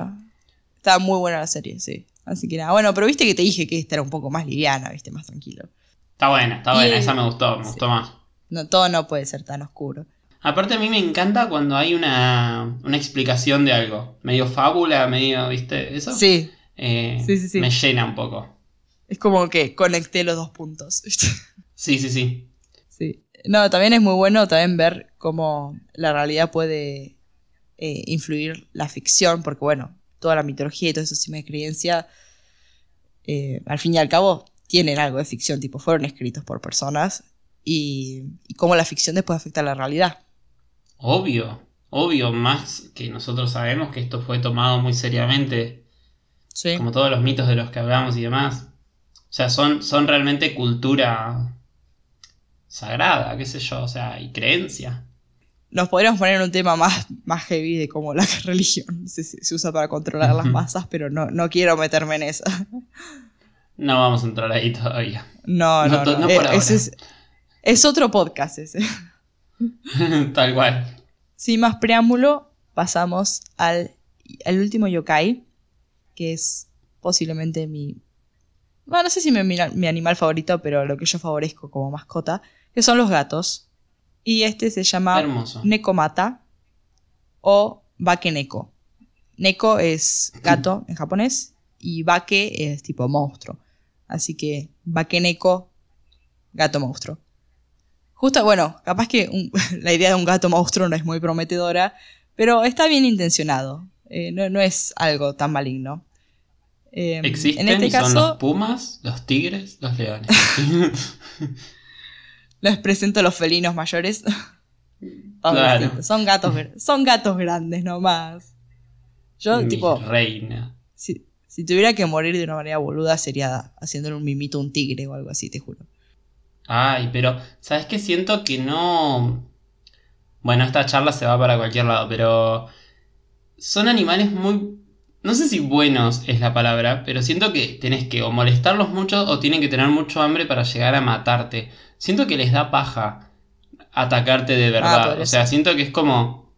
Estaba muy buena la serie, sí. Así que nada, bueno, pero viste que te dije que esta era un poco más liviana, viste, más tranquilo. Está buena, está buena. Esa me gustó, me sí. gustó más. No, todo no puede ser tan oscuro. Aparte a mí me encanta cuando hay una, una explicación de algo. Medio fábula, medio, ¿viste? Eso. Sí, Eh, Sí, sí, sí. Me llena un poco. es como que conecté los dos puntos. Sí, sí, sí. No, también es muy bueno también ver cómo la realidad puede eh, influir la ficción, porque bueno, toda la mitología y todo eso de creencia, eh, al fin y al cabo, tienen algo de ficción, tipo, fueron escritos por personas y, y cómo la ficción después afecta a la realidad. Obvio, obvio, más que nosotros sabemos que esto fue tomado muy seriamente Sí. como todos los mitos de los que hablamos y demás. O sea, son, son realmente cultura sagrada, qué sé yo, o sea, y creencia. Nos podríamos poner en un tema más, más heavy de cómo la religión se, se usa para controlar las masas, pero no, no quiero meterme en eso. No vamos a entrar ahí todavía. No, No no, Eh, por ahora. ese es, es otro podcast ese. Tal cual. Sin más preámbulo, pasamos al, al último yokai, que es posiblemente mi... Bueno, no sé si mi- mi animal favorito, pero lo que yo favorezco como mascota, que son los gatos. Y este se llama Hermoso. Nekomata o Bakeneko. Neko es gato en japonés y Bake es tipo monstruo. Así que Bakeneko, gato monstruo. Justo, bueno, capaz que un- la idea de un gato monstruo no es muy prometedora, pero está bien intencionado. Eh, no, no es algo tan maligno. Eh, Existen en este y son los pumas, los tigres, los leones. les presento los felinos mayores. Claro. Son gatos, son gatos grandes nomás. Yo, Mi tipo, reina. si, si tuviera que morir de una manera boluda, sería haciéndole un mimito a un tigre o algo así, te juro. Ay, pero, ¿sabes qué? Siento que no... Bueno, esta charla se va para cualquier lado, pero son animales muy... No sé si buenos es la palabra, pero siento que tenés que o molestarlos mucho o tienen que tener mucho hambre para llegar a matarte. Siento que les da paja atacarte de verdad. podría o sea, siento que es como...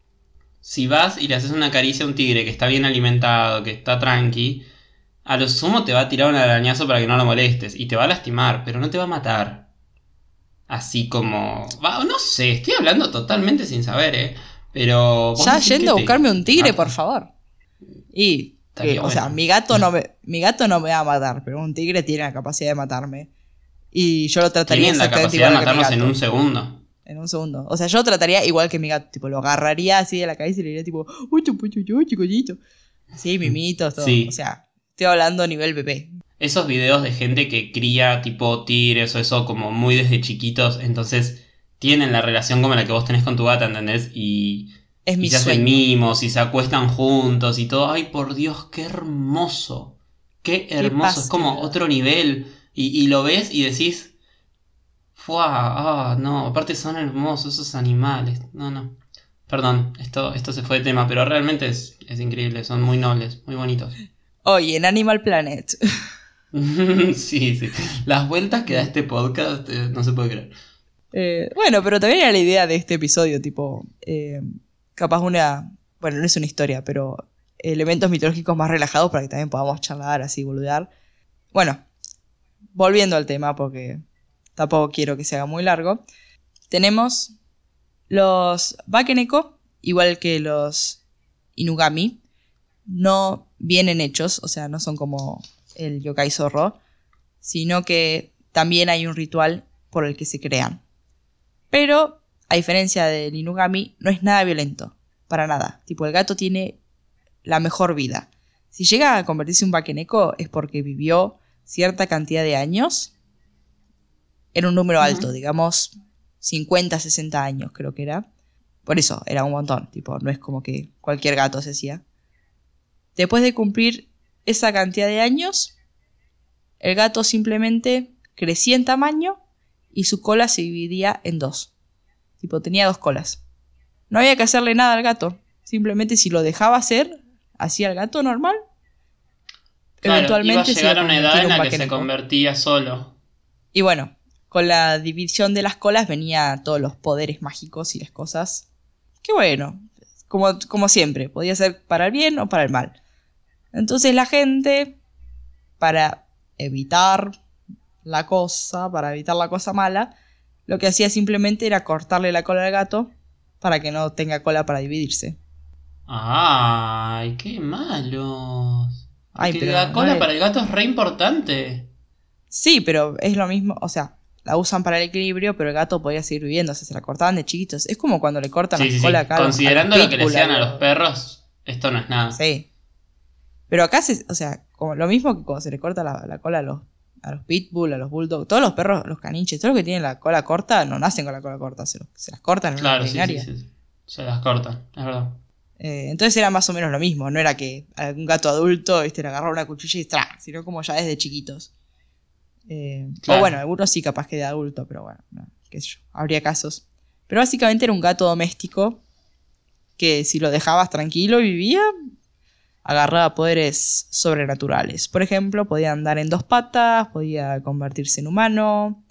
Si vas y le haces una caricia a un tigre que está bien alimentado, que está tranqui, a lo sumo te va a tirar un arañazo para que no lo molestes y te va a lastimar, pero no te va a matar. Así como... va, no sé, estoy hablando totalmente sin saber, ¿eh? Pero... Ya yendo a te buscarme un tigre, por favor. Y, que, o bueno. sea, mi gato, no me, mi gato no me va a matar, pero un tigre tiene la capacidad de matarme. Y yo lo trataría Tienen la capacidad de matarnos en un segundo. En un segundo. O sea, yo trataría igual que mi gato. Tipo, lo agarraría así de la cabeza y le diría tipo, uy, uy, uy, chicollito. Sí, mimitos, todo. Sí. O sea, estoy hablando a nivel bebé. Esos videos de gente que cría tipo tigres o eso como muy desde chiquitos, entonces tienen la relación como la que vos tenés con tu gata, ¿entendés? Y, Es mi y se hacen mimos y se acuestan juntos y todo. Ay, por Dios, qué hermoso. Qué hermoso. es como otro nivel. Y, y lo ves y decís... Fua, ah, no, aparte son hermosos esos animales. No, no. Perdón, esto, esto se fue de tema, pero realmente es, es increíble, son muy nobles, muy bonitos. Hoy en Animal Planet. sí, sí. Las vueltas que da este podcast eh, no se puede creer. Eh, bueno, pero también era la idea de este episodio, tipo, eh, capaz una, bueno, no es una historia, pero elementos mitológicos más relajados para que también podamos charlar así, boludear. Bueno, volviendo al tema, porque tampoco quiero que se haga muy largo, tenemos los Bakeneko, igual que los Inugami, no vienen hechos, o sea, no son como el yokai zorro, sino que también hay un ritual por el que se crean. Pero, a diferencia del Inugami, no es nada violento, para nada. Tipo, el gato tiene la mejor vida. Si llega a convertirse en un Bakeneko es porque vivió cierta cantidad de años en un número alto, digamos 50, 60 años creo que era. Por eso era un montón, tipo, no es como que cualquier gato se hacía. Después de cumplir esa cantidad de años, el gato simplemente crecía en tamaño y su cola se dividía en dos. Tipo, tenía dos colas. No había que hacerle nada al gato. Simplemente si lo dejaba hacer, hacía el gato normal. Claro, eventualmente iba a llegar a una edad en la que se convertía solo. Y bueno, con la división de las colas venía todos los poderes mágicos y las cosas. Que bueno, como, como siempre, podía ser para el bien o para el mal. Entonces la gente, para evitar la cosa, para evitar la cosa mala, lo que hacía simplemente era cortarle la cola al gato para que no tenga cola para dividirse. Ay, qué malos. Ay, Porque pero la cola para el gato es re importante. Sí, pero es lo mismo, o sea, la usan para el equilibrio, pero el gato podía seguir viviendo, o sea, se la cortaban de chiquitos. Es como cuando le cortan Sí, la sí, sí. cola acá. a los- Considerando lo que le hacían a los- perros, esto no es nada. Sí. Pero acá se, o sea, como lo mismo que cuando se le corta la, la cola a los, a los pitbull, a los bulldog, todos los perros, los caniches, todos los que tienen la cola corta, no nacen con la cola corta, se, los- se las cortan en Claro, sí, sí, veterinaria. sí. Se las cortan, es verdad. Eh, entonces era más o menos lo mismo, no era que un gato adulto este, le agarraba una cuchilla y ¡tra! sino como ya desde chiquitos. Eh, o bueno, algunos sí capaz que de adulto, pero bueno, qué sé yo, habría casos. Pero básicamente era un gato doméstico que si lo dejabas tranquilo y vivía, agarraba poderes sobrenaturales. Por ejemplo, podía andar en dos patas, podía convertirse en humano,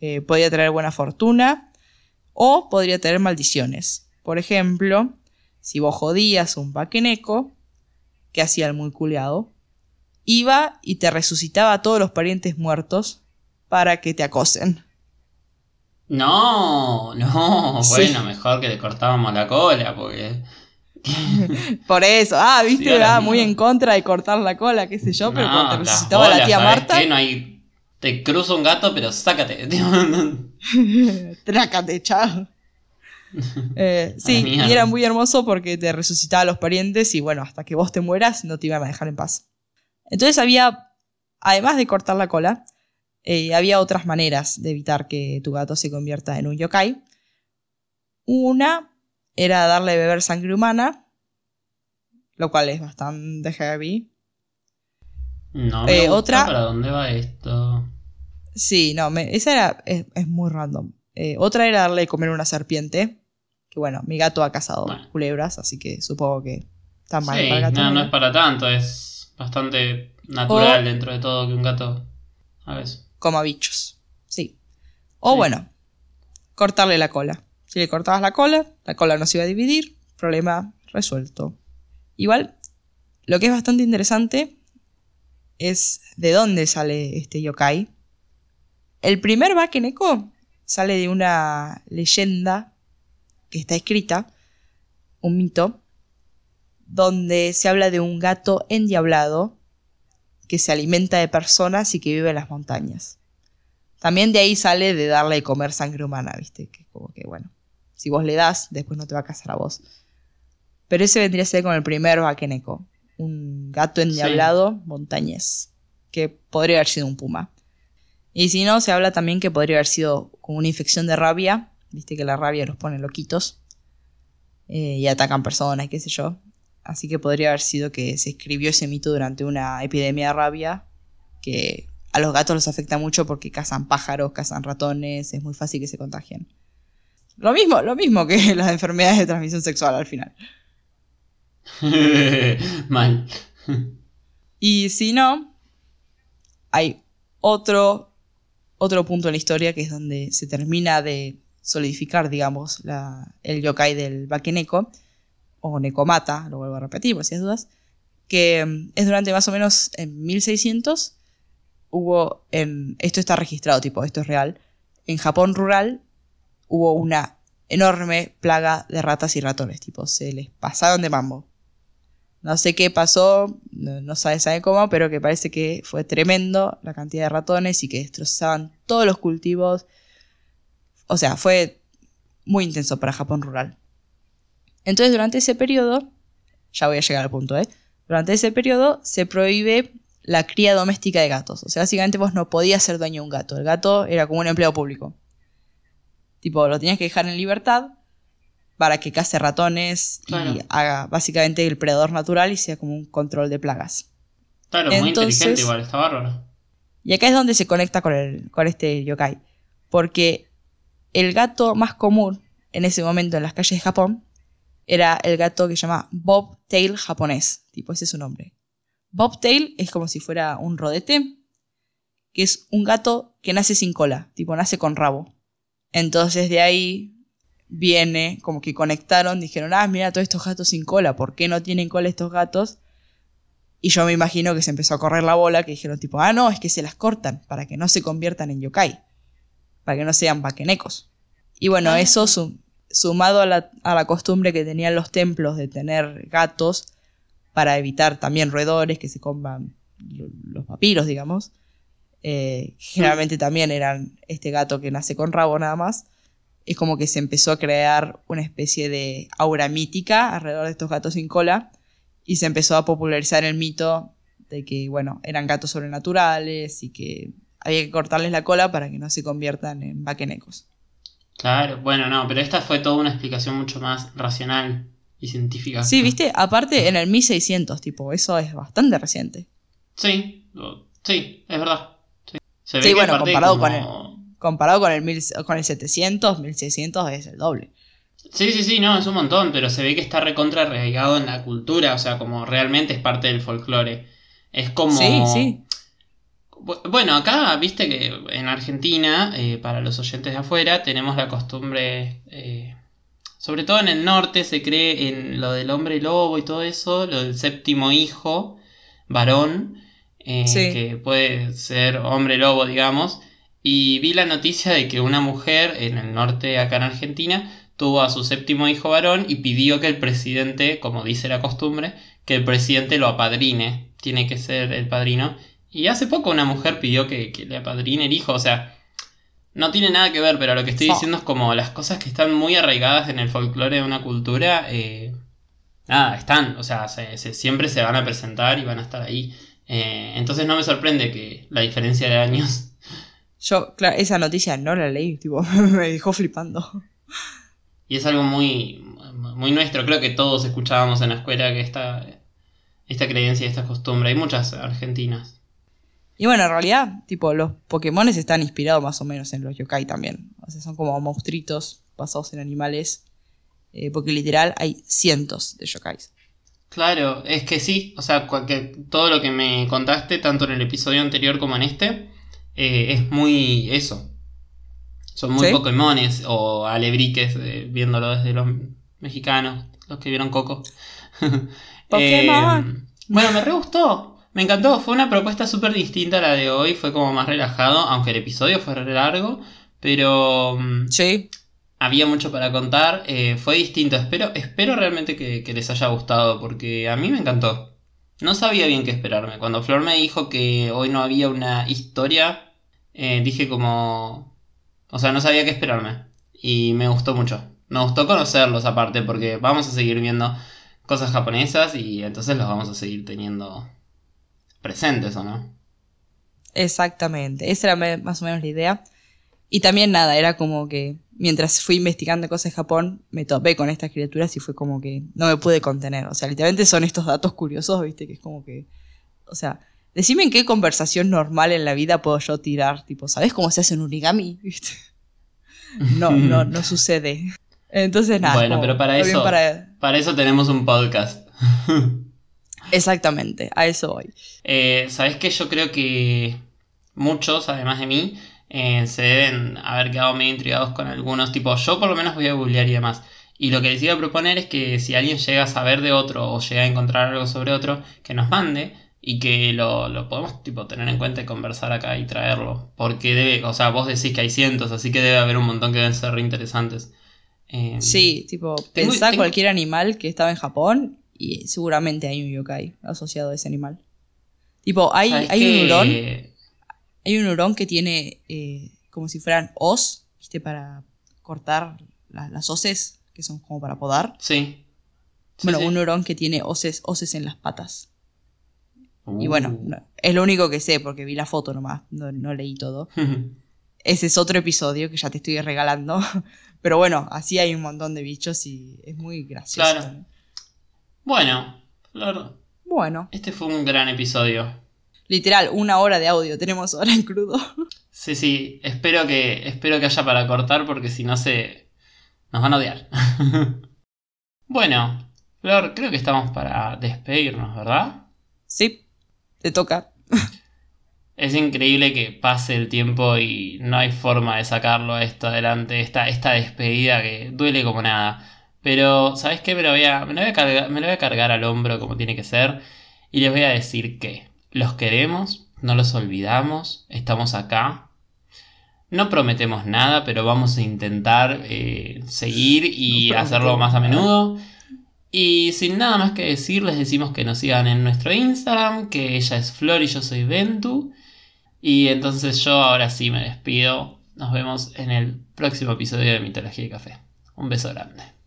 eh, podía tener buena fortuna o podría tener maldiciones. Por ejemplo, si vos jodías un paqueneco, que hacía el muy culeado, iba y te resucitaba a todos los parientes muertos para que te acosen. No, no, bueno, mejor que le cortábamos la cola, porque... Por eso, ah, viste, va muy en contra de cortar la cola, qué sé yo, pero cuando te resucitaba la tía Marta... No hay... Te cruzo un gato, pero sácate. Trácate, chao. Eh, sí, y era muy hermoso porque te resucitaba a los parientes y bueno, hasta que vos te mueras no te iban a dejar en paz. Entonces había, además de cortar la cola, eh, había otras maneras de evitar que tu gato se convierta en un yokai. Una era darle beber sangre humana, lo cual es bastante heavy. No, me eh, otra. ¿Para dónde va esto? Sí, no, esa era, es, muy random. Eh, otra era darle de comer una serpiente. Que bueno, mi gato ha cazado culebras, así que supongo que está mal para el gato. No, no es para tanto, es bastante natural dentro de todo que un gato. A veces como bichos. Sí. O bueno, cortarle la cola. Si le cortabas la cola, la cola no se iba a dividir, problema resuelto. Igual, lo que es bastante interesante es de dónde sale este yokai. El primer Bakeneko sale de una leyenda que está escrita, un mito, donde se habla de un gato endiablado que se alimenta de personas y que vive en las montañas. También de ahí sale de darle de comer sangre humana, ¿viste? Que como que, bueno, si vos le das, después no te va a casar a vos. Pero ese vendría a ser con el primer Bakeneko, un gato endiablado montañés, que podría haber sido un puma. Y si no, se habla también que podría haber sido con una infección de rabia, viste que la rabia los pone loquitos eh, y atacan personas, qué sé yo. Así que podría haber sido que se escribió ese mito durante una epidemia de rabia que a los gatos los afecta mucho porque cazan pájaros, cazan ratones, es muy fácil que se contagien. Lo mismo, lo mismo que las enfermedades de transmisión sexual al final. Mal. y si no, hay otro, otro punto en la historia que es donde se termina de solidificar, digamos, el yokai del Bakeneko o Nekomata, lo vuelvo a repetir por si hay dudas, que mm, es durante más o menos en 1600 hubo, en, esto está registrado, tipo, esto es real, en Japón rural hubo una enorme plaga de ratas y ratones, tipo, se les pasaron de mambo. No sé qué pasó, no, sabe, sabe cómo, pero que parece que fue tremendo la cantidad de ratones y que destrozaban todos los cultivos. O sea, fue muy intenso para Japón rural. Entonces, durante ese periodo, ya voy a llegar al punto, ¿eh? Durante ese periodo se prohíbe la cría doméstica de gatos. O sea, básicamente vos no podías ser dueño de un gato. El gato era como un empleado público. Tipo, lo tenías que dejar en libertad para que case ratones y haga básicamente el predador natural y sea como un control de plagas. Claro, muy inteligente igual, está bárbaro. Y acá es donde se conecta con, el, con este yokai. Porque el gato más común en ese momento en las calles de Japón era el gato que se llama bobtail japonés. Tipo, ese es su nombre. Bobtail es como si fuera un rodete, que es un gato que nace sin cola, tipo, nace con rabo. Entonces de ahí viene, como que conectaron, dijeron, ah, mira todos estos gatos sin cola, ¿por qué no tienen cola estos gatos? Y yo me imagino que se empezó a correr la bola, que dijeron tipo, ah, no, es que se las cortan para que no se conviertan en yokai, para que no sean bakenecos. Y bueno, ah. eso sumado a la, costumbre que tenían los templos de tener gatos para evitar también roedores que se coman los papiros, digamos. Eh, generalmente también eran este gato que nace con rabo nada más. Es como que se empezó a crear una especie de aura mítica alrededor de estos gatos sin cola y se empezó a popularizar el mito de que, bueno, eran gatos sobrenaturales y que había que cortarles la cola para que no se conviertan en vaquenecos. Claro, bueno, no, pero esta fue toda una explicación mucho más racional y científica. Sí, viste, aparte en el 1600, tipo, eso es bastante reciente. Sí, sí, es verdad. Sí, Se ve Sí, que bueno, comparado como- con el- Comparado con el, mil, con el 700, 1600 es el doble. Sí, sí, sí, no, es un montón, pero se ve que está recontra arraigado en la cultura, o sea, como realmente es parte del folclore. Es como... Sí, sí. Bu- Bueno, acá, viste que en Argentina, eh, para los oyentes de afuera, tenemos la costumbre, eh, sobre todo en el norte, se cree en lo del hombre lobo y todo eso, lo del séptimo hijo, varón, eh, Sí. que puede ser hombre lobo, digamos. Y vi la noticia de que una mujer en el norte, acá en Argentina, tuvo a su séptimo hijo varón y pidió que el presidente, como dice la costumbre, que el presidente lo apadrine. Tiene que ser el padrino. Y hace poco una mujer pidió que, que le apadrine el hijo. O sea, no tiene nada que ver, pero lo que estoy diciendo es como las cosas que están muy arraigadas en el folclore de una cultura. eh, nada, están. O sea, se- se- siempre se van a presentar y van a estar ahí. Eh, entonces no me sorprende que la diferencia de años. Yo, claro, esa noticia no la leí, tipo, me dejó flipando. Y es algo muy, muy nuestro. Creo que todos escuchábamos en la escuela que esta, esta creencia y esta costumbre. Hay muchas argentinas. Y bueno, en realidad, tipo, los Pokémones están inspirados más o menos en los yokai también. O sea, son como monstruitos basados en animales. eh, porque literal hay cientos de yokais. Claro, es que sí, o sea, todo lo que me contaste, tanto en el episodio anterior como en este, eh, es muy eso. Son muy ¿Sí? Pokémones o alebriques, eh, viéndolo desde los mexicanos, los que vieron Coco. Pokémon. Bueno, me re gustó, me encantó, fue una propuesta súper distinta a la de hoy, fue como más relajado, aunque el episodio fue re largo, pero... mm, Sí, había mucho para contar, eh, fue distinto. Espero, espero realmente que, que les haya gustado, porque a mí me encantó. No sabía bien qué esperarme. Cuando Flor me dijo que hoy no había una historia, eh, dije como... O sea, no sabía qué esperarme. Y me gustó mucho. Me gustó conocerlos aparte, porque vamos a seguir viendo cosas japonesas y entonces los vamos a seguir teniendo presentes, ¿o no? exactamente. Esa era más o menos la idea. Y también nada, era como que mientras fui investigando cosas de Japón, me topé con estas criaturas y fue como que no me pude contener. O sea, literalmente son estos datos curiosos, ¿viste? Que es como que... O sea, decime en qué conversación normal en la vida puedo yo tirar. Tipo, ¿sabes cómo se hace un origami? ¿Viste? No, no, no sucede. Entonces, nada. Bueno, como, pero para eso- para- Para eso tenemos un podcast. Exactamente, a eso voy. Eh, Sabes que yo creo que muchos, además de mí, eh, se deben haber quedado medio intrigados con algunos. Tipo, yo por lo menos voy a googlear y demás. Y lo que les iba a proponer es que si alguien llega a saber de otro o llega a encontrar algo sobre otro, que nos mande y que lo, lo podemos tipo, tener en cuenta y conversar acá y traerlo. Porque debe, o sea, vos decís que hay cientos, así que debe haber un montón que deben ser re interesantes. Eh, Sí, tipo, Tengo- pensá tengo- cualquier animal que estaba en Japón y seguramente hay un yokai asociado a ese animal. Tipo, hay, ¿sabes hay un hurón, hay un hurón que tiene eh, como si fueran os, ¿viste? Para cortar la- las hoces, que son como para podar. Sí. Sí, bueno, sí. un hurón que tiene hoces, hoces en las patas. Y Uh. bueno, no- es lo único que sé porque vi la foto nomás, no, no leí todo. Ese es otro episodio que ya te estoy regalando. Pero bueno, así hay un montón de bichos y es muy gracioso. Claro. Bueno, Flor, Bueno, este fue un gran episodio. literal, una hora de audio tenemos ahora en crudo. Sí, sí, espero que, espero que haya para cortar porque si no se... nos van a odiar. bueno, Flor, creo que estamos para despedirnos, ¿verdad? Sí, te toca. Es increíble que pase el tiempo y no hay forma de sacarlo a esto adelante, esta, esta despedida que duele como nada. Pero, ¿sabes qué? Me lo, voy a, me, lo voy a cargar, me lo voy a cargar al hombro como tiene que ser y les voy a decir que los queremos, no los olvidamos, estamos acá. No prometemos nada, pero vamos a intentar eh, seguir y No hacerlo más a menudo. Y sin nada más que decir, les decimos que nos sigan en nuestro Instagram, que ella es Flor y yo soy Ventu. Y entonces yo ahora sí me despido. Nos vemos en el próximo episodio de Mitología y Café. Un beso grande.